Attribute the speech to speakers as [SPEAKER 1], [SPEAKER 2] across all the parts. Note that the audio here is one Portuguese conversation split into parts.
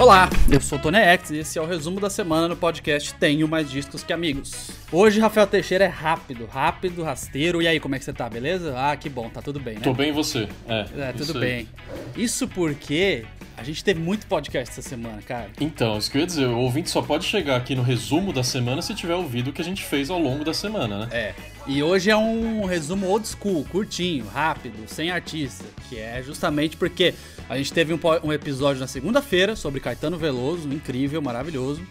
[SPEAKER 1] Olá, eu sou o Tony X e esse é o resumo da semana no podcast Tenho Mais Discos Que Amigos. Hoje, Rafael Teixeira é rápido, rápido, rasteiro. E aí, como é que você tá, beleza? Ah, que bom, tá tudo bem, né?
[SPEAKER 2] Tô bem e você? É,
[SPEAKER 1] é tudo bem. Isso porque a gente teve muito podcast essa semana, cara.
[SPEAKER 2] Então, isso que eu ia dizer, o ouvinte só pode chegar aqui no resumo da semana se tiver ouvido o que a gente fez ao longo da semana, né?
[SPEAKER 1] É. E hoje é um resumo old school, curtinho, rápido, sem artista, que é justamente porque a gente teve um, um episódio na segunda-feira sobre Caetano Veloso, incrível, maravilhoso.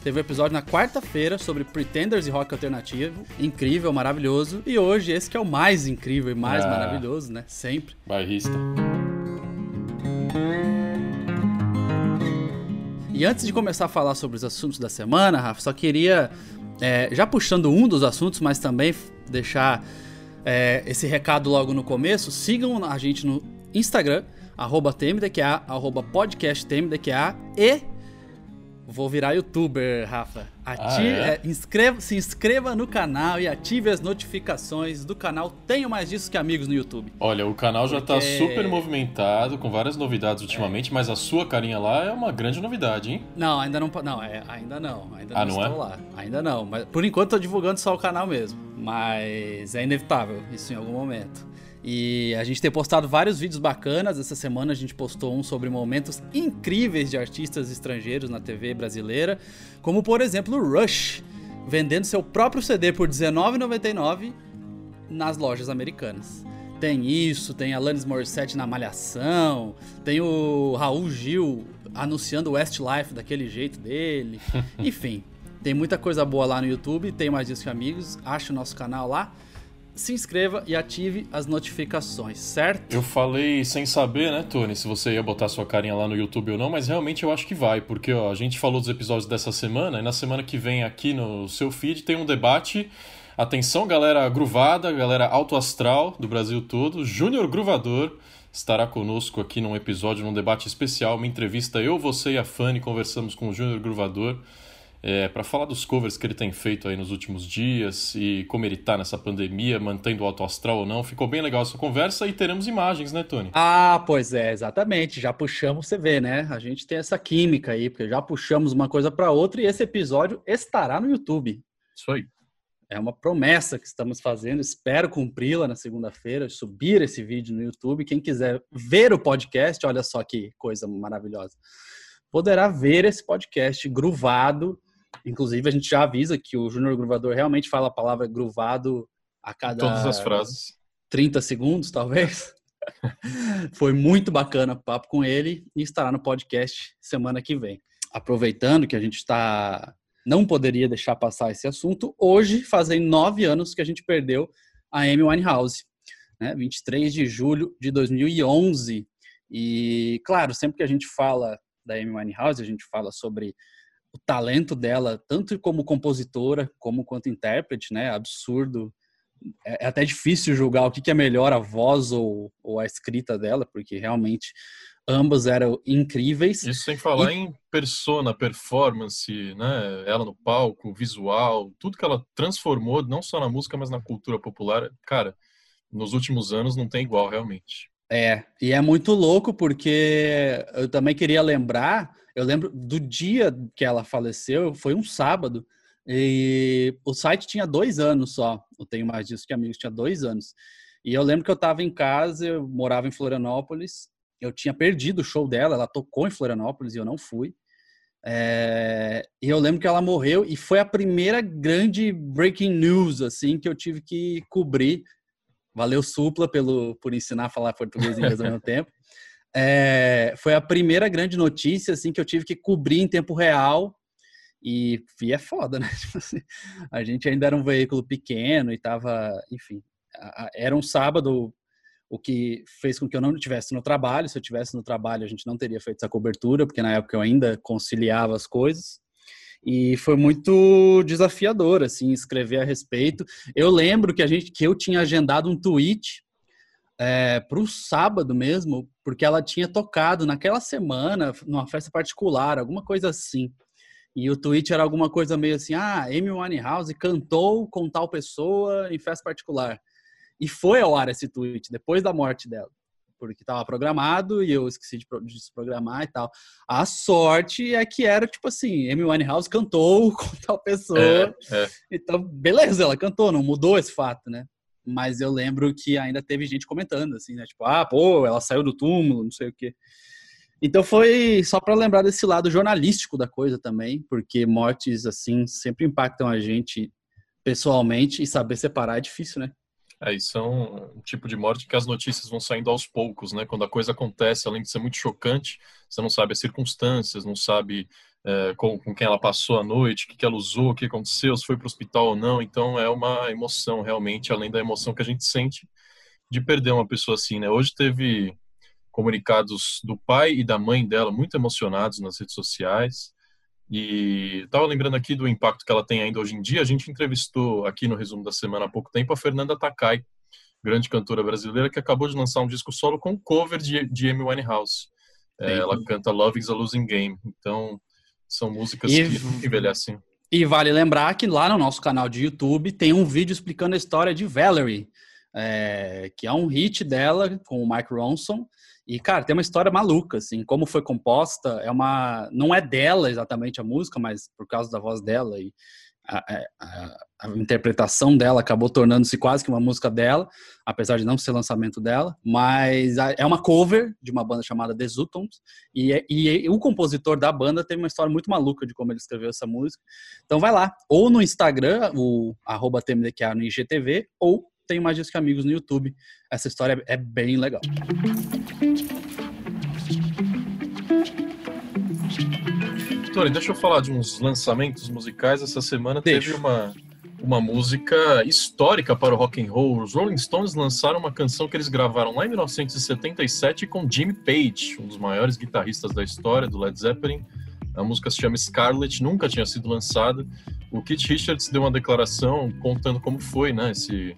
[SPEAKER 1] Teve um episódio na quarta-feira sobre Pretenders e rock alternativo, incrível, maravilhoso. E hoje esse que é o mais incrível e mais ah, maravilhoso, né? Sempre.
[SPEAKER 2] Bairrista.
[SPEAKER 1] E antes de começar a falar sobre os assuntos da semana, Rafa, só queria, é, já puxando um dos assuntos, mas também deixar é, esse recado logo no começo, sigam a gente no Instagram, arroba TMDQA, arroba podcast TMDQA e Vou virar youtuber, Rafa. Ative, ah, é? É, inscreva, se inscreva no canal e ative as notificações do canal Tenho Mais Disso Que Amigos no YouTube.
[SPEAKER 2] Olha, o canal Porque... já tá super movimentado, com várias novidades ultimamente, é. mas a sua carinha lá é uma grande novidade, hein?
[SPEAKER 1] Não, ainda não. Não, é, ainda não. Ainda ah, não, não estou é? lá. Ainda não. Mas por enquanto tô divulgando só o canal mesmo. Mas é inevitável isso em algum momento. E a gente tem postado vários vídeos bacanas. Essa semana a gente postou um sobre momentos incríveis de artistas estrangeiros na TV brasileira, como por exemplo o Rush, vendendo seu próprio CD por R$19,99 nas lojas americanas. Tem isso, tem Alanis Morissette na Malhação, tem o Raul Gil anunciando o Westlife daquele jeito dele. Enfim, tem muita coisa boa lá no YouTube, tem mais disso que amigos. Acha o nosso canal lá se inscreva e ative as notificações, certo?
[SPEAKER 2] Eu falei sem saber, né, Tony, se você ia botar sua carinha lá no YouTube ou não, mas realmente eu acho que vai, porque ó, a gente falou dos episódios dessa semana e na semana que vem aqui no seu feed tem um debate. Atenção, galera gruvada, galera alto astral do Brasil todo, Júnior Gruvador estará conosco aqui num episódio, num debate especial, uma entrevista eu, você e a Fanny conversamos com o Júnior Gruvador é, para falar dos covers que ele tem feito aí nos últimos dias e como ele tá nessa pandemia, mantendo o alto astral ou não. Ficou bem legal essa conversa e teremos imagens, né, Tony?
[SPEAKER 1] Ah, pois é, exatamente. Já puxamos, você vê, né? A gente tem essa química aí, porque já puxamos uma coisa para outra e esse episódio estará no YouTube.
[SPEAKER 2] Isso aí.
[SPEAKER 1] É uma promessa que estamos fazendo, espero cumpri-la na segunda-feira, subir esse vídeo no YouTube. Quem quiser ver o podcast, olha só que coisa maravilhosa, poderá ver esse podcast gruvado Inclusive, a gente já avisa que o Júnior Gruvador realmente fala a palavra gruvado a cada.
[SPEAKER 2] Todas as frases.
[SPEAKER 1] 30 segundos, talvez. Foi muito bacana o papo com ele e estará no podcast semana que vem. Aproveitando que a gente está. Não poderia deixar passar esse assunto. Hoje fazem nove anos que a gente perdeu a Amy Winehouse, né? 23 de julho de 2011. E, claro, sempre que a gente fala da Amy Winehouse, a gente fala sobre o talento dela, tanto como compositora, como quanto intérprete, né? Absurdo. É, é até difícil julgar o que é melhor, a voz ou, ou a escrita dela, porque realmente ambas eram incríveis.
[SPEAKER 2] Isso sem falar e... em persona, performance, né? Ela no palco, visual, tudo que ela transformou, não só na música, mas na cultura popular. Cara, nos últimos anos não tem igual, realmente.
[SPEAKER 1] É, e é muito louco porque eu também queria lembrar eu lembro do dia que ela faleceu, foi um sábado, e o site tinha dois anos só. Eu tenho mais disso que amigos, tinha dois anos. E eu lembro que eu estava em casa, eu morava em Florianópolis, eu tinha perdido o show dela, ela tocou em Florianópolis e eu não fui. É, e eu lembro que ela morreu e foi a primeira grande breaking news assim que eu tive que cobrir. Valeu Supla pelo por ensinar a falar português e inglês ao mesmo tempo. É, foi a primeira grande notícia assim que eu tive que cobrir em tempo real e, e é foda, né? Tipo assim, a gente ainda era um veículo pequeno e tava, enfim, era um sábado, o que fez com que eu não estivesse no trabalho. Se eu estivesse no trabalho, a gente não teria feito essa cobertura, porque na época eu ainda conciliava as coisas. E foi muito desafiador, assim, escrever a respeito. Eu lembro que a gente, que eu tinha agendado um tweet é, para o sábado mesmo, porque ela tinha tocado naquela semana, numa festa particular, alguma coisa assim. E o tweet era alguma coisa meio assim: ah, Amy Winehouse cantou com tal pessoa em festa particular. E foi ao ar esse tweet, depois da morte dela. porque estava programado e eu esqueci de desprogramar e tal. A sorte é que era tipo assim, Amy Winehouse cantou com tal pessoa. É, é. Então, beleza, ela cantou, não mudou esse fato, né? Mas eu lembro que ainda teve gente comentando assim, né? Tipo, ah, pô, ela saiu do túmulo, não sei o quê. Então foi só para lembrar desse lado jornalístico da coisa também, porque mortes assim sempre impactam a gente pessoalmente e saber separar é difícil, né?
[SPEAKER 2] É, isso é um, tipo de morte que as notícias vão saindo aos poucos, né? Quando a coisa acontece, além de ser muito chocante, você não sabe as circunstâncias, não sabe é, com, com, quem ela passou a noite, o que, que ela usou, o que aconteceu, se foi para o hospital ou não. Então é uma emoção realmente, além da emoção que a gente sente de perder uma pessoa assim, né? Hoje teve comunicados do pai e da mãe dela muito emocionados nas redes sociais. E estava lembrando aqui do impacto que ela tem ainda hoje em dia. A gente entrevistou aqui no resumo da semana há pouco tempo a Fernanda Takai, grande cantora brasileira, que acabou de lançar um disco solo com cover de, de Amy Winehouse. É, ela canta Love is a Losing Game. Então, são músicas e, que envelhecem.
[SPEAKER 1] E vale lembrar que lá no nosso canal de YouTube tem um vídeo explicando a história de Valerie, é, que é um hit dela com o Mike Ronson e, cara, tem uma história maluca, assim, como foi composta, é uma... Não é dela exatamente a música, mas por causa da voz dela e a, a, a interpretação dela acabou tornando-se quase que uma música dela, apesar de não ser lançamento dela, mas é uma cover de uma banda chamada The Zutons, e, e, o compositor da banda teve uma história muito maluca de como ele escreveu essa música. Então vai lá, ou no Instagram, o arroba no IGTV, ou tem mais disso que amigos no YouTube. Essa história é bem legal.
[SPEAKER 2] Tony, deixa eu falar de uns lançamentos musicais. Essa semana deixa. teve uma, uma música histórica para o rock and roll. Os Rolling Stones lançaram uma canção que eles gravaram lá em 1977 com Jimmy Page, um dos maiores guitarristas da história do Led Zeppelin. A música se chama Scarlet, nunca tinha sido lançada. O Keith Richards deu uma declaração contando como foi, né, esse,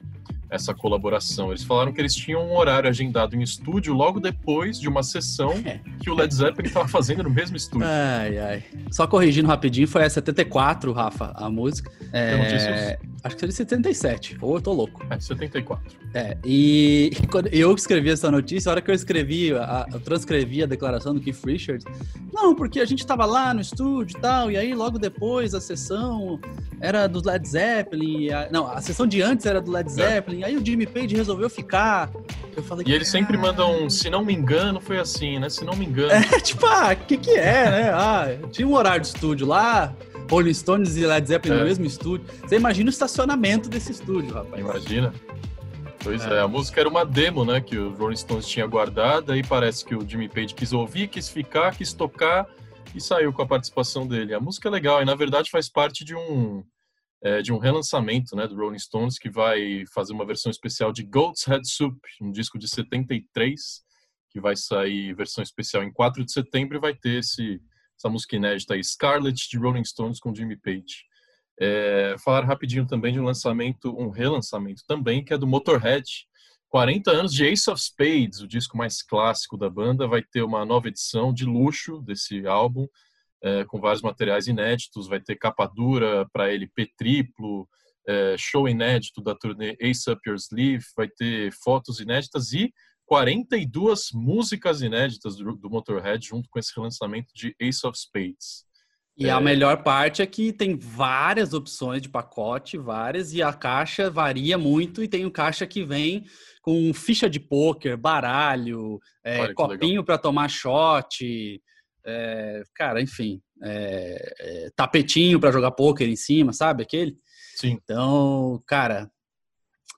[SPEAKER 2] essa colaboração. Eles falaram que eles tinham um horário agendado em estúdio logo depois de uma sessão é. que o Led Zeppelin estava fazendo no mesmo estúdio.
[SPEAKER 1] Ai, ai. Só corrigindo rapidinho, foi a 74, Rafa, a música. É... Acho que seria 77, ou eu tô louco.
[SPEAKER 2] É, 74.
[SPEAKER 1] É, e quando eu escrevi essa notícia, a hora que eu escrevi, a, eu transcrevi a declaração do Keith Richards, não, porque a gente tava lá no estúdio e tal, e aí logo depois a sessão era do Led Zeppelin, a, não, a sessão de antes era do Led é. Zeppelin, é. Aí o Jimmy Page resolveu ficar.
[SPEAKER 2] Eu falei, e eles sempre mandam, se não me engano, foi assim, né? Se não me engano.
[SPEAKER 1] É, tipo, ah, o que que é, né? Ah, tinha um horário de estúdio lá, Rolling Stones e Led Zeppelin é. no mesmo estúdio. Você imagina o estacionamento desse estúdio, rapaz.
[SPEAKER 2] Imagina. Pois é. é. a música era uma demo, né, que o Rolling Stones tinha guardada e parece que o Jimmy Page quis ouvir, quis ficar, quis tocar e saiu com a participação dele. A música é legal e na verdade faz parte de um é, de um relançamento, né, do Rolling Stones que vai fazer uma versão especial de Goat's Head Soup, um disco de 73 que vai sair versão especial em 4 de setembro e vai ter esse essa música inédita aí, Scarlet de Rolling Stones com Jimmy Page. É, falar rapidinho também de um lançamento, um relançamento também, que é do Motorhead. 40 anos de Ace of Spades, o disco mais clássico da banda, vai ter uma nova edição de luxo desse álbum, é, com vários materiais inéditos, vai ter capa dura para LP triplo, é, show inédito da turnê Ace Up Your Sleeve, vai ter fotos inéditas e 42 músicas inéditas do, do Motorhead junto com esse relançamento de Ace of Spades.
[SPEAKER 1] E é... a melhor parte é que tem várias opções de pacote, várias, e a caixa varia muito, e tem um caixa que vem com ficha de pôquer, baralho, é, copinho para tomar shot, é, cara, enfim, é, é, tapetinho para jogar pôquer em cima, sabe aquele?
[SPEAKER 2] Sim.
[SPEAKER 1] Então, cara,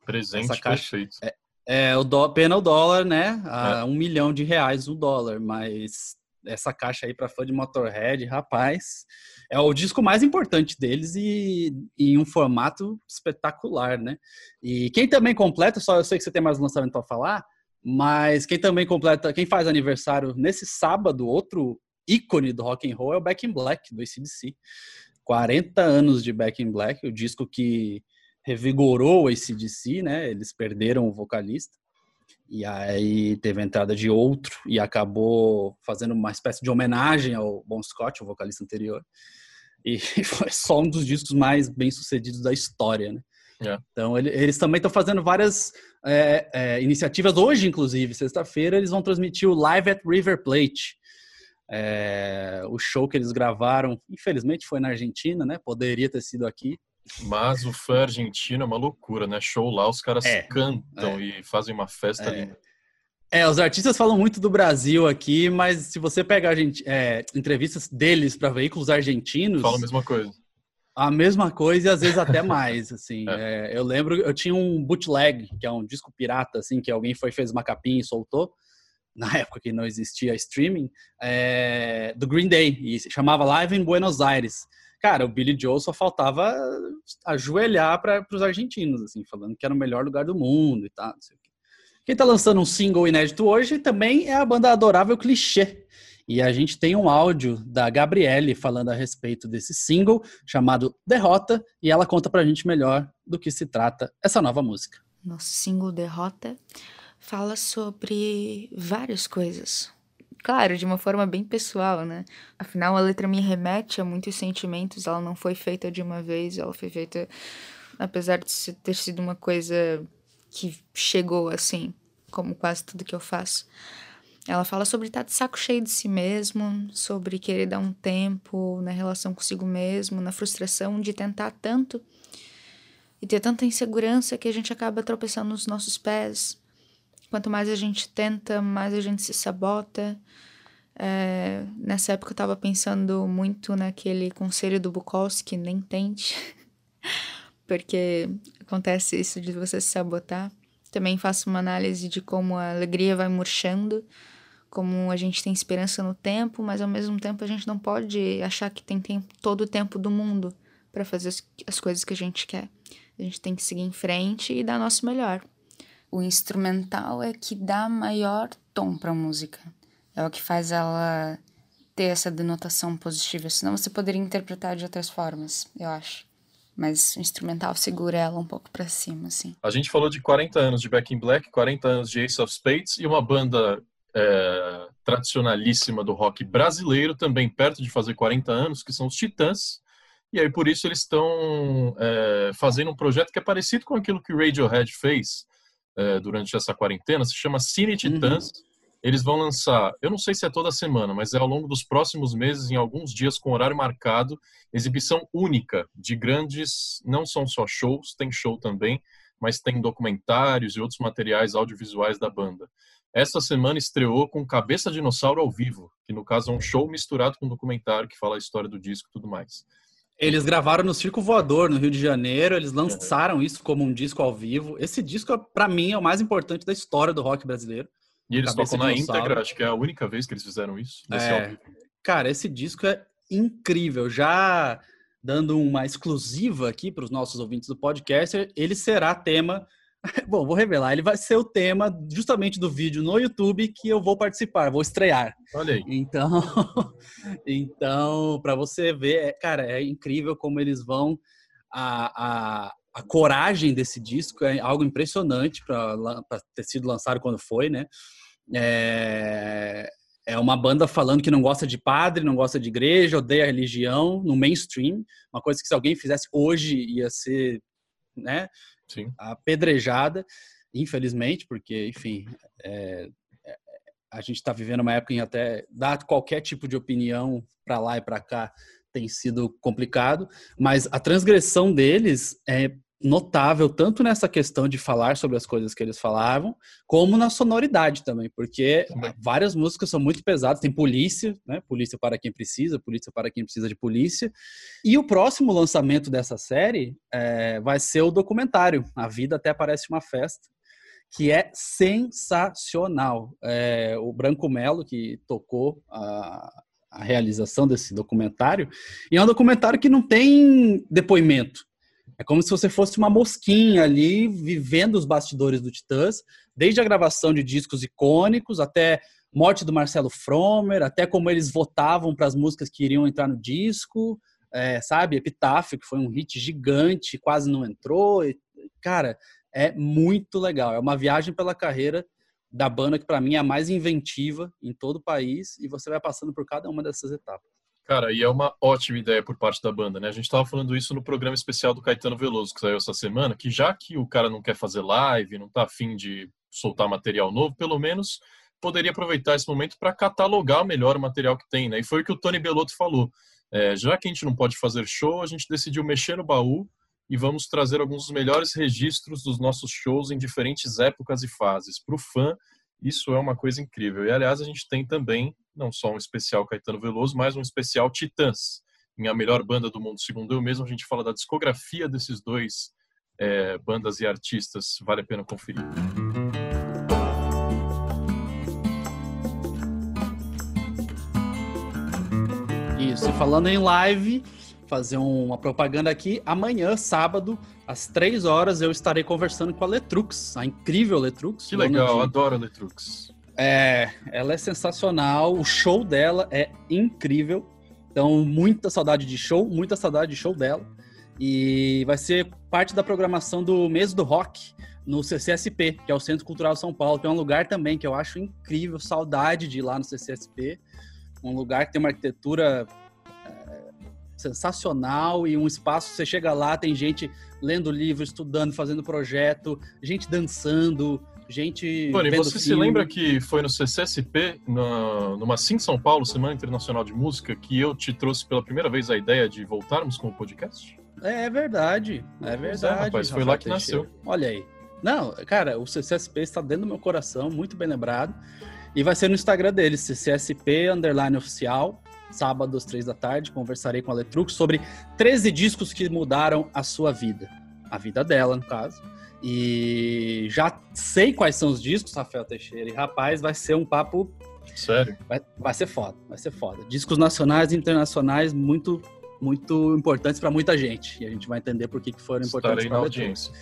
[SPEAKER 2] presente essa caixa, perfeito.
[SPEAKER 1] É, é, o dó, pena o dólar, né? A é. um milhão de reais o dólar, mas essa caixa aí para fã de Motorhead, rapaz, é o disco mais importante deles e em um formato espetacular, né? E quem também completa, só eu sei que você tem mais um lançamento para falar, mas quem também completa, quem faz aniversário nesse sábado, outro ícone do rock and roll é o Back in Black do ACDC. 40 anos de Back in Black, o disco que revigorou o ACDC, né? Eles perderam o vocalista. E aí teve a entrada de outro e acabou fazendo uma espécie de homenagem ao Bon Scott, o vocalista anterior. E foi só um dos discos mais bem sucedidos da história, né? É. Então, ele, eles também estão fazendo várias é, é, iniciativas. Hoje, inclusive, sexta-feira, eles vão transmitir o Live at River Plate. É, o show que eles gravaram, infelizmente, foi na Argentina, né? Poderia ter sido aqui.
[SPEAKER 2] Mas o fã argentino é uma loucura, né? Show lá, os caras é, cantam é. e fazem uma festa ali.
[SPEAKER 1] É, os artistas falam muito do Brasil aqui, mas se você pegar é, entrevistas deles para veículos argentinos.
[SPEAKER 2] Fala a mesma coisa.
[SPEAKER 1] A mesma coisa e às vezes até mais, assim. É. É, eu lembro, eu tinha um bootleg, que é um disco pirata, assim, que alguém foi fez uma capinha e soltou, na época que não existia streaming, é, do Green Day, e se chamava Live in Buenos Aires. Cara, o Billy Joe só faltava ajoelhar para os argentinos, assim, falando que era o melhor lugar do mundo e tal. Quem está lançando um single inédito hoje também é a banda adorável Clichê. E a gente tem um áudio da Gabriele falando a respeito desse single chamado Derrota e ela conta pra gente melhor do que se trata essa nova música.
[SPEAKER 3] Nosso single Derrota fala sobre várias coisas. Claro, de uma forma bem pessoal, né? Afinal, a letra me remete a muitos sentimentos, ela não foi feita de uma vez, ela foi feita apesar de ter sido uma coisa que chegou assim, como quase tudo que eu faço. Ela fala sobre estar de saco cheio de si mesmo, sobre querer dar um tempo na relação consigo mesmo, na frustração de tentar tanto e ter tanta insegurança que a gente acaba tropeçando nos nossos pés. Quanto mais a gente tenta, mais a gente se sabota. É, nessa época eu estava pensando muito naquele conselho do Bukowski, nem tente. porque acontece isso de você se sabotar. Também faço uma análise de como a alegria vai murchando, como a gente tem esperança no tempo, mas ao mesmo tempo a gente não pode achar que tem tempo, todo o tempo do mundo para fazer as, as coisas que a gente quer. A gente tem que seguir em frente e dar nosso melhor. O instrumental é que dá maior tom para a música. É o que faz ela ter essa denotação positiva. Senão você poderia interpretar de outras formas, eu acho mas o instrumental segura ela um pouco para cima, assim.
[SPEAKER 2] A gente falou de 40 anos de Back in Black, 40 anos de Ace of Spades e uma banda é, tradicionalíssima do rock brasileiro, também perto de fazer 40 anos, que são os Titãs. E aí, por isso, eles estão é, fazendo um projeto que é parecido com aquilo que o Radiohead fez é, durante essa quarentena, se chama Cine Titãs. Uhum eles vão lançar, eu não sei se é toda semana, mas é ao longo dos próximos meses, em alguns dias com horário marcado, exibição única de grandes, não são só shows, tem show também, mas tem documentários e outros materiais audiovisuais da banda. Essa semana estreou com Cabeça Dinossauro ao vivo, que no caso é um show misturado com um documentário que fala a história do disco e tudo mais.
[SPEAKER 1] Eles gravaram no Circo Voador, no Rio de Janeiro, eles lançaram isso como um disco ao vivo. Esse disco, para mim, é o mais importante da história do rock brasileiro.
[SPEAKER 2] E eles tocam na íntegra, acho que é a única vez que eles fizeram isso.
[SPEAKER 1] É, cara, esse disco é incrível. Já dando uma exclusiva aqui para os nossos ouvintes do podcast, ele será tema. Bom, vou revelar, ele vai ser o tema justamente do vídeo no YouTube que eu vou participar, vou estrear.
[SPEAKER 2] Olha aí.
[SPEAKER 1] Então, então para você ver, é, cara, é incrível como eles vão a, a, a coragem desse disco é algo impressionante para ter sido lançado quando foi, né? É, é uma banda falando que não gosta de padre, não gosta de igreja, odeia a religião no mainstream. Uma coisa que se alguém fizesse hoje ia ser, né, Sim. apedrejada, infelizmente, porque, enfim, é, é, a gente está vivendo uma época em até dar qualquer tipo de opinião para lá e para cá tem sido complicado, mas a transgressão deles é notável tanto nessa questão de falar sobre as coisas que eles falavam, como na sonoridade também, porque várias músicas são muito pesadas, tem polícia, né? Polícia para quem precisa, polícia para quem precisa de polícia. E o próximo lançamento dessa série é, vai ser o documentário A Vida Até Parece Uma Festa, que é sensacional. É, o Branco Melo, que tocou a, a realização desse documentário, e é um documentário que não tem depoimento. É como se você fosse uma mosquinha ali, vivendo os bastidores do Titãs, desde a gravação de discos icônicos até morte do Marcelo Fromer, até como eles votavam para as músicas que iriam entrar no disco, é, sabe? Epitáfio, que foi um hit gigante, quase não entrou. E, cara, é muito legal. É uma viagem pela carreira da banda que para mim é a mais inventiva em todo o país e você vai passando por cada uma dessas etapas.
[SPEAKER 2] Cara, e é uma ótima ideia por parte da banda, né? A gente estava falando isso no programa especial do Caetano Veloso, que saiu essa semana, que já que o cara não quer fazer live, não tá afim de soltar material novo, pelo menos poderia aproveitar esse momento para catalogar melhor o material que tem, né? E foi o que o Tony Belotto falou. É, já que a gente não pode fazer show, a gente decidiu mexer no baú e vamos trazer alguns dos melhores registros dos nossos shows em diferentes épocas e fases. Para o fã, isso é uma coisa incrível. E, aliás, a gente tem também não só um especial Caetano Veloso, mas um especial Titãs, em A Melhor Banda do Mundo. Segundo eu mesmo, a gente fala da discografia desses dois é, bandas e artistas. Vale a pena conferir.
[SPEAKER 1] Isso, e falando em live, fazer uma propaganda aqui. Amanhã, sábado, às três horas, eu estarei conversando com a Letrux, a incrível Letrux.
[SPEAKER 2] Que legal, de... adoro a Letrux.
[SPEAKER 1] É, ela é sensacional, o show dela é incrível. Então, muita saudade de show, muita saudade de show dela. E vai ser parte da programação do mês do rock no CCSP, que é o Centro Cultural São Paulo, que é um lugar também que eu acho incrível, saudade de ir lá no CCSP. Um lugar que tem uma arquitetura sensacional e um espaço, você chega lá, tem gente lendo livro, estudando, fazendo projeto, gente dançando, gente.
[SPEAKER 2] Tony, você filme. se lembra que foi no CCSP, na, numa Sim São Paulo, Semana Internacional de Música, que eu te trouxe pela primeira vez a ideia de voltarmos com o podcast?
[SPEAKER 1] É, é verdade, é verdade. É,
[SPEAKER 2] rapaz, foi lá que Teixeira. nasceu.
[SPEAKER 1] Olha aí. Não, cara, o CCSP está dentro do meu coração, muito bem lembrado. E vai ser no Instagram deles, CCSP Underline Oficial, sábado às três da tarde. Conversarei com a Letrux sobre 13 discos que mudaram a sua vida. A vida dela, no caso. E já sei quais são os discos, Rafael Teixeira. E rapaz, vai ser um papo.
[SPEAKER 2] Sério?
[SPEAKER 1] Vai, vai ser foda, vai ser foda. Discos nacionais e internacionais muito, muito importantes para muita gente. E a gente vai entender por que, que foram importantes
[SPEAKER 2] para a audiência.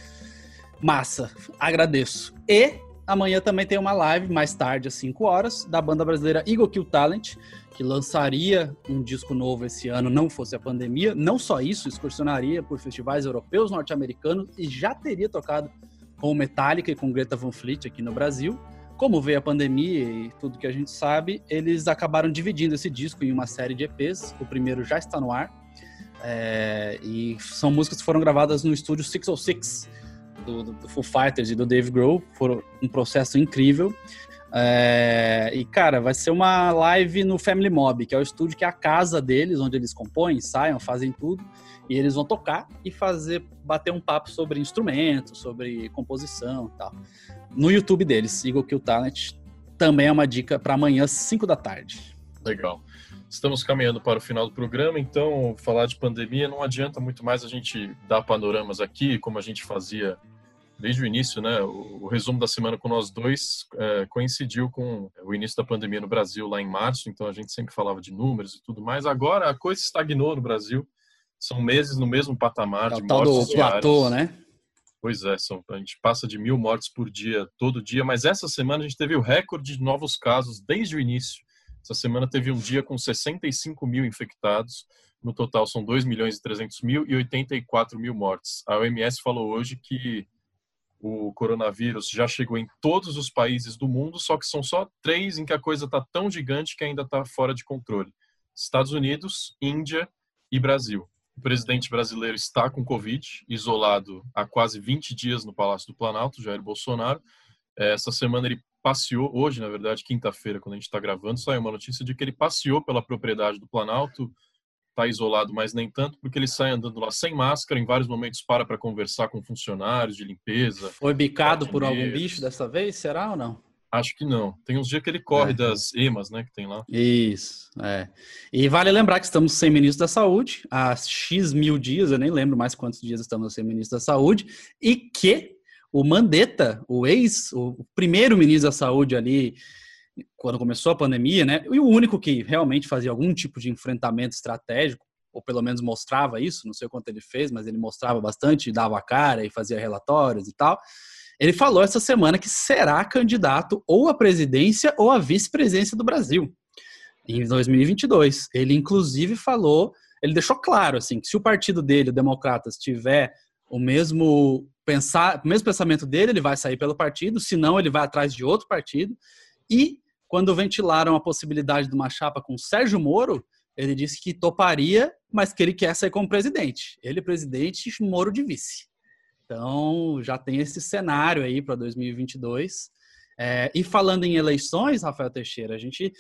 [SPEAKER 1] Massa, agradeço. E amanhã também tem uma live, mais tarde, às 5 horas, da banda brasileira Eagle Kill Talent, que lançaria um disco novo esse ano, não fosse a pandemia. Não só isso, excursionaria por festivais europeus, norte-americanos e já teria tocado com Metallica e com Greta Van Fleet aqui no Brasil. Como veio a pandemia e tudo que a gente sabe, eles acabaram dividindo esse disco em uma série de EPs. O primeiro já está no ar. É, e são músicas que foram gravadas no estúdio 606 do, do, do Foo Fighters e do Dave Grohl. Foram um processo incrível. É, e, cara, vai ser uma live no Family Mob, que é o estúdio que é a casa deles, onde eles compõem, ensaiam, fazem tudo. E eles vão tocar e fazer, bater um papo sobre instrumentos, sobre composição e tal. No YouTube deles, Eagle Kill Talent, também é uma dica para amanhã, 5 da tarde.
[SPEAKER 2] Legal. Estamos caminhando para o final do programa, então falar de pandemia não adianta muito mais a gente dar panoramas aqui, como a gente fazia desde o início, né? O, o, resumo da semana com nós dois é, coincidiu com o início da pandemia no Brasil lá em março, então a gente sempre falava de números e tudo mais. Agora a coisa estagnou no Brasil. São meses no mesmo patamar é de
[SPEAKER 1] tal mortes do platô, né?
[SPEAKER 2] Pois é, são, a gente passa de mil mortes por dia, todo dia, mas essa semana a gente teve o recorde de novos casos desde o início. Essa semana teve um dia com 65 mil infectados, no total são 2 milhões e 300 mil e 84 mil mortes. A OMS falou hoje que o coronavírus já chegou em todos os países do mundo, só que são só três em que a coisa está tão gigante que ainda está fora de controle: Estados Unidos, Índia e Brasil. O presidente brasileiro está com Covid, isolado há quase 20 dias no Palácio do Planalto, Jair Bolsonaro. É, essa semana ele passeou, hoje, na verdade, quinta-feira, quando a gente está gravando, saiu uma notícia de que ele passeou pela propriedade do Planalto, está isolado, mas nem tanto, porque ele sai andando lá sem máscara, em vários momentos para para conversar com funcionários de limpeza.
[SPEAKER 1] Foi bicado por algum bicho dessa vez, será ou não?
[SPEAKER 2] Acho que não. Tem uns dias que ele corre é. das emas, né, que tem lá.
[SPEAKER 1] Isso, é. E vale lembrar que estamos sem ministro da Saúde há X mil dias, eu nem lembro mais quantos dias estamos sem ministro da Saúde, e que o Mandetta, o ex, o primeiro ministro da Saúde ali, quando começou a pandemia, né? E o único que realmente fazia algum tipo de enfrentamento estratégico, ou pelo menos mostrava isso, não sei quanto ele fez, mas ele mostrava bastante, dava a cara e fazia relatórios e tal. Ele falou essa semana que será candidato ou à presidência ou à vice-presidência do Brasil em 2022. Ele inclusive falou, ele deixou claro assim, que se o partido dele, o Democratas, tiver o mesmo pensar, o mesmo pensamento dele, ele vai sair pelo partido, senão ele vai atrás de outro partido. E quando ventilaram a possibilidade de uma chapa com Sérgio Moro, ele disse que toparia, mas que ele quer sair como presidente. Ele presidente, Moro de vice. Então, já tem esse cenário aí para 2022. É, e falando em eleições, Rafael Teixeira, a gente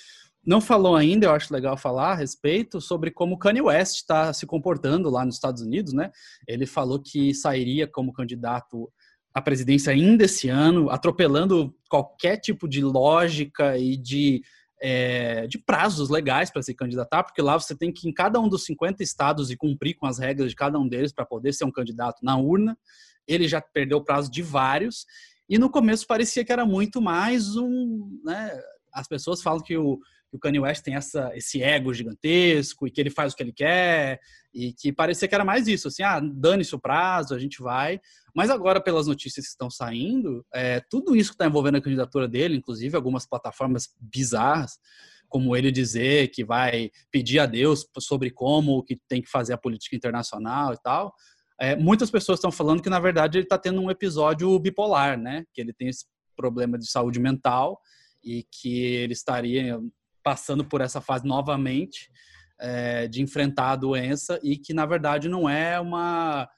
[SPEAKER 1] não falou ainda, eu acho legal falar a respeito sobre como Kanye West está se comportando lá nos Estados Unidos, né? Ele falou que sairia como candidato à presidência ainda esse ano, atropelando qualquer tipo de lógica e de, é, de prazos legais para se candidatar, porque lá você tem que, em cada um dos 50 estados, e cumprir com as regras de cada um deles para poder ser um candidato na urna. Ele já perdeu o prazo de vários, e no começo parecia que era muito mais um. Né, as pessoas falam que o, que o Kanye West tem essa, esse ego gigantesco e que ele faz o que ele quer e que parecia que era mais isso, assim, ah, dane-se o prazo, a gente vai. Mas agora, pelas notícias que estão saindo, é, tudo isso que está envolvendo a candidatura dele, inclusive algumas plataformas bizarras, como ele dizer que vai pedir a Deus sobre como que tem que fazer a política internacional e tal, é, muitas pessoas estão falando que, na verdade, ele está tendo um episódio bipolar, né? Que ele tem esse problema de saúde mental e que ele estaria passando por essa fase novamente é, de enfrentar a doença e que na verdade não é uma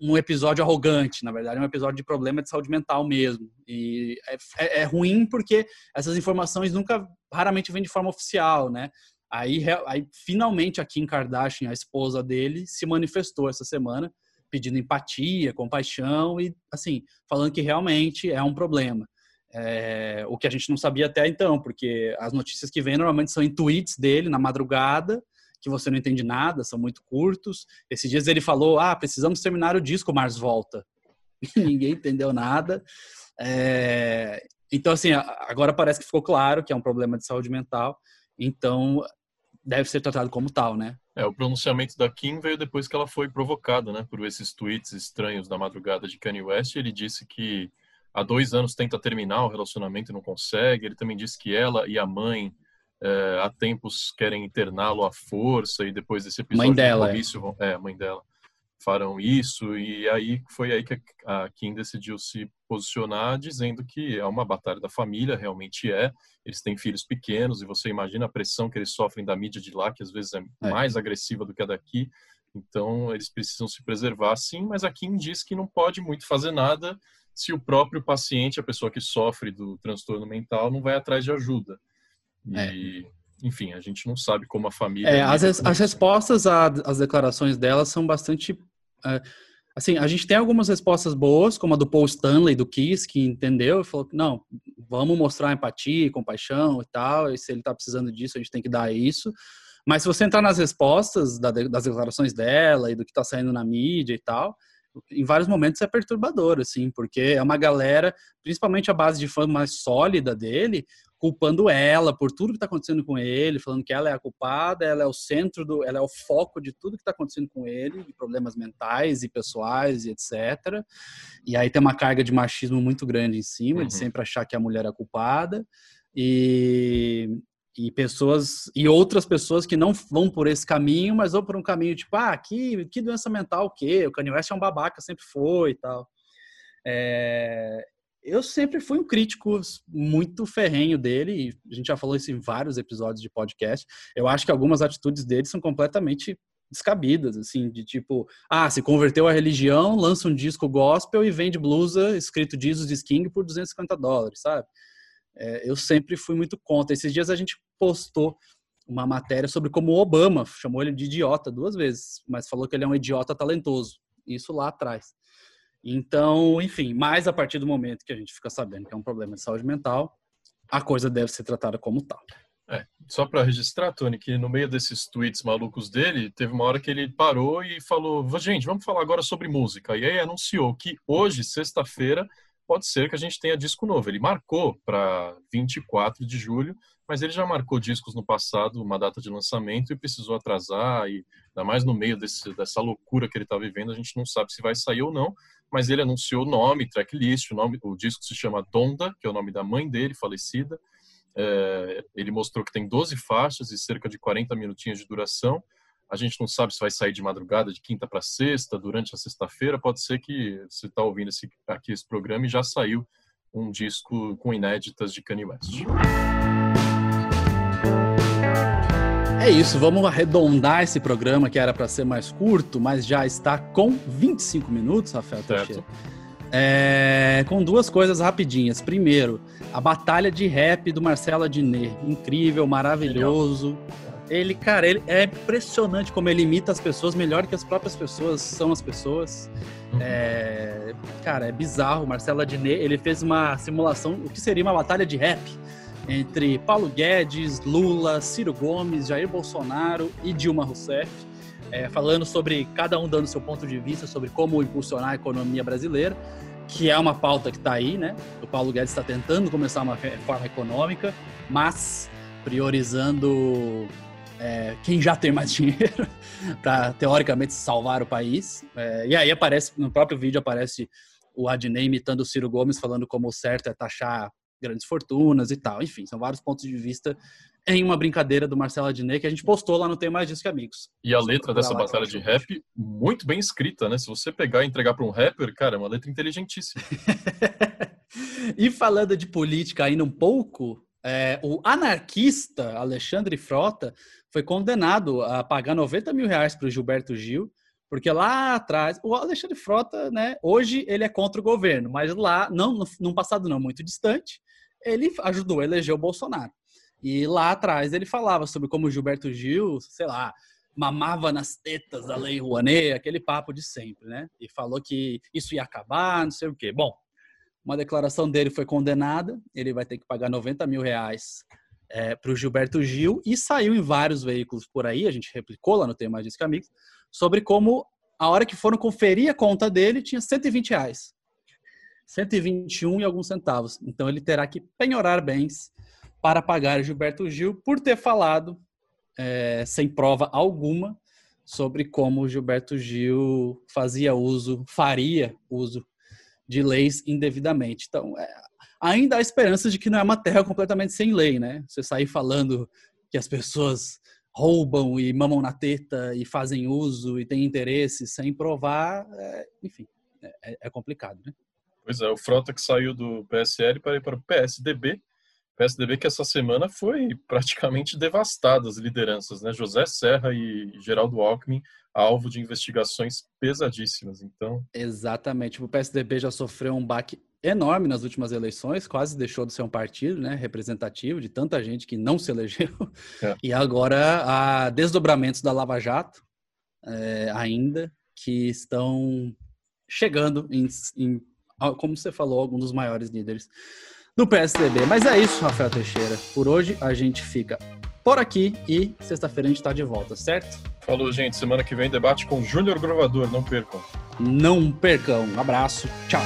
[SPEAKER 1] um episódio arrogante, na verdade é um episódio de problema de saúde mental mesmo e é, é, é ruim porque essas informações nunca raramente vêm de forma oficial, né? Aí, aí finalmente a Kim Kardashian, a esposa dele, se manifestou essa semana pedindo empatia, compaixão e assim falando que realmente é um problema. É, o que a gente não sabia até então, porque as notícias que vêm normalmente são em tweets dele na madrugada, que você não entende nada, são muito curtos. Esses dias ele falou: Ah, precisamos terminar o disco, Mars volta. Ninguém entendeu nada. É, então, assim, agora parece que ficou claro que é um problema de saúde mental, então deve ser tratado como tal, né?
[SPEAKER 2] É, o pronunciamento da Kim veio depois que ela foi provocada, né, por esses tweets estranhos da madrugada de Kanye West. Ele disse que há dois anos tenta terminar o relacionamento e não consegue. Ele também disse que ela e a mãe é, há tempos querem interná-lo à força e depois desse episódio
[SPEAKER 1] mãe dela,
[SPEAKER 2] é. é, mãe dela farão isso e aí foi aí que a Kim decidiu se posicionar dizendo que é uma batalha da família realmente é eles têm filhos pequenos e você imagina a pressão que eles sofrem da mídia de lá que às vezes é, é. mais agressiva do que a daqui então eles precisam se preservar sim mas a Kim diz que não pode muito fazer nada se o próprio paciente, a pessoa que sofre do transtorno mental, não vai atrás de ajuda. E, é. enfim, a gente não sabe como a família.
[SPEAKER 1] É, as, as respostas às declarações dela são bastante. É, assim, a gente tem algumas respostas boas, como a do Paul Stanley, do Kiss, que entendeu e falou: não, vamos mostrar empatia, compaixão e tal, e se ele está precisando disso, a gente tem que dar isso. Mas se você entrar nas respostas das declarações dela e do que está saindo na mídia e tal, em vários momentos é perturbador, assim, porque é uma galera, principalmente a base de fã mais sólida dele, culpando ela por tudo que está acontecendo com ele, falando que ela é a culpada, ela é o centro do, ela é o foco de tudo que está acontecendo com ele, de problemas mentais e pessoais e etc. E aí tem uma carga de machismo muito grande em cima, uhum. de sempre achar que a mulher é a culpada. E, e pessoas e outras pessoas que não vão por esse caminho, mas vão por um caminho tipo, ah, que, que doença mental o quê? O Kanye West é um babaca, sempre foi e tal. É, eu sempre fui um crítico muito ferrenho dele, a gente já falou isso em vários episódios de podcast. Eu acho que algumas atitudes dele são completamente descabidas, assim, de tipo, ah, se converteu à religião, lança um disco gospel e vende blusa escrito Jesus is King por 250 dólares, sabe? É, eu sempre fui muito contra. Esses dias a gente postou uma matéria sobre como o Obama chamou ele de idiota duas vezes, mas falou que ele é um idiota talentoso. Isso lá atrás. Então, enfim, mas a partir do momento que a gente fica sabendo que é um problema de saúde mental, a coisa deve ser tratada como tal.
[SPEAKER 2] É, só para registrar, Tony, que no meio desses tweets malucos dele, teve uma hora que ele parou e falou: gente, vamos falar agora sobre música. E aí anunciou que hoje, sexta-feira, pode ser que a gente tenha disco novo. Ele marcou para 24 de julho, mas ele já marcou discos no passado, uma data de lançamento, e precisou atrasar, e ainda mais no meio desse, dessa loucura que ele está vivendo, a gente não sabe se vai sair ou não, mas ele anunciou nome, tracklist, o, nome, o disco se chama Donda, que é o nome da mãe dele, falecida. É, ele mostrou que tem 12 faixas e cerca de 40 minutinhos de duração. A gente não sabe se vai sair de madrugada, de quinta para sexta, durante a sexta-feira. Pode ser que você está ouvindo esse, aqui esse programa e já saiu um disco com inéditas de Kanye West.
[SPEAKER 1] É isso, vamos arredondar esse programa que era para ser mais curto, mas já está com 25 minutos, Rafael Teixeira. É, com duas coisas rapidinhas. Primeiro, a batalha de rap do Marcelo Adnet. Incrível, maravilhoso. Ele, cara, ele é impressionante como ele imita as pessoas melhor que as próprias pessoas são as pessoas. Uhum. É, cara, é bizarro. Marcelo Adnet, ele fez uma simulação, o que seria uma batalha de rap entre Paulo Guedes, Lula, Ciro Gomes, Jair Bolsonaro e Dilma Rousseff, é, falando sobre cada um dando seu ponto de vista sobre como impulsionar a economia brasileira, que é uma pauta que está aí, né? O Paulo Guedes está tentando começar uma reforma econômica, mas priorizando é, quem já tem mais dinheiro para teoricamente salvar o país. É, e aí aparece no próprio vídeo aparece o Adnei imitando o Ciro Gomes falando como o certo é taxar grandes fortunas e tal. Enfim, são vários pontos de vista em uma brincadeira do Marcelo Adnet que a gente postou lá no Tem Mais Disso Que Amigos.
[SPEAKER 2] E a letra dessa batalha de rap, muito bem escrita, né? Se você pegar e entregar para um rapper, cara, é uma letra inteligentíssima.
[SPEAKER 1] e falando de política ainda um pouco, é, o anarquista Alexandre Frota foi condenado a pagar 90 mil reais para o Gilberto Gil, porque lá atrás, o Alexandre Frota, né, hoje ele é contra o governo, mas lá, não, num passado não muito distante, ele ajudou a eleger o Bolsonaro. E lá atrás ele falava sobre como o Gilberto Gil, sei lá, mamava nas tetas da Lei Rouanet, aquele papo de sempre, né? E falou que isso ia acabar, não sei o quê. Bom, uma declaração dele foi condenada, ele vai ter que pagar 90 mil reais é, para o Gilberto Gil e saiu em vários veículos por aí, a gente replicou lá no tema Disque Amigos, sobre como a hora que foram conferir a conta dele tinha 120 reais. 121 e alguns centavos. Então ele terá que penhorar bens para pagar Gilberto Gil por ter falado, é, sem prova alguma, sobre como Gilberto Gil fazia uso, faria uso de leis indevidamente. Então, é, ainda há esperança de que não é uma terra completamente sem lei, né? Você sair falando que as pessoas roubam e mamam na teta e fazem uso e têm interesse sem provar, é, enfim, é, é complicado, né?
[SPEAKER 2] Pois é, o Frota que saiu do PSL para ir para o PSDB. PSDB que essa semana foi praticamente devastada as lideranças, né? José Serra e Geraldo Alckmin alvo de investigações pesadíssimas, então...
[SPEAKER 1] Exatamente, o PSDB já sofreu um baque enorme nas últimas eleições, quase deixou de ser um partido né, representativo de tanta gente que não se elegeu. É. E agora há desdobramentos da Lava Jato é, ainda que estão chegando em, em como você falou, algum dos maiores líderes do PSDB. Mas é isso, Rafael Teixeira. Por hoje a gente fica por aqui e sexta-feira a gente está de volta, certo?
[SPEAKER 2] Falou, gente. Semana que vem debate com Júnior Gravador. Não percam.
[SPEAKER 1] Não percam. Um abraço. Tchau.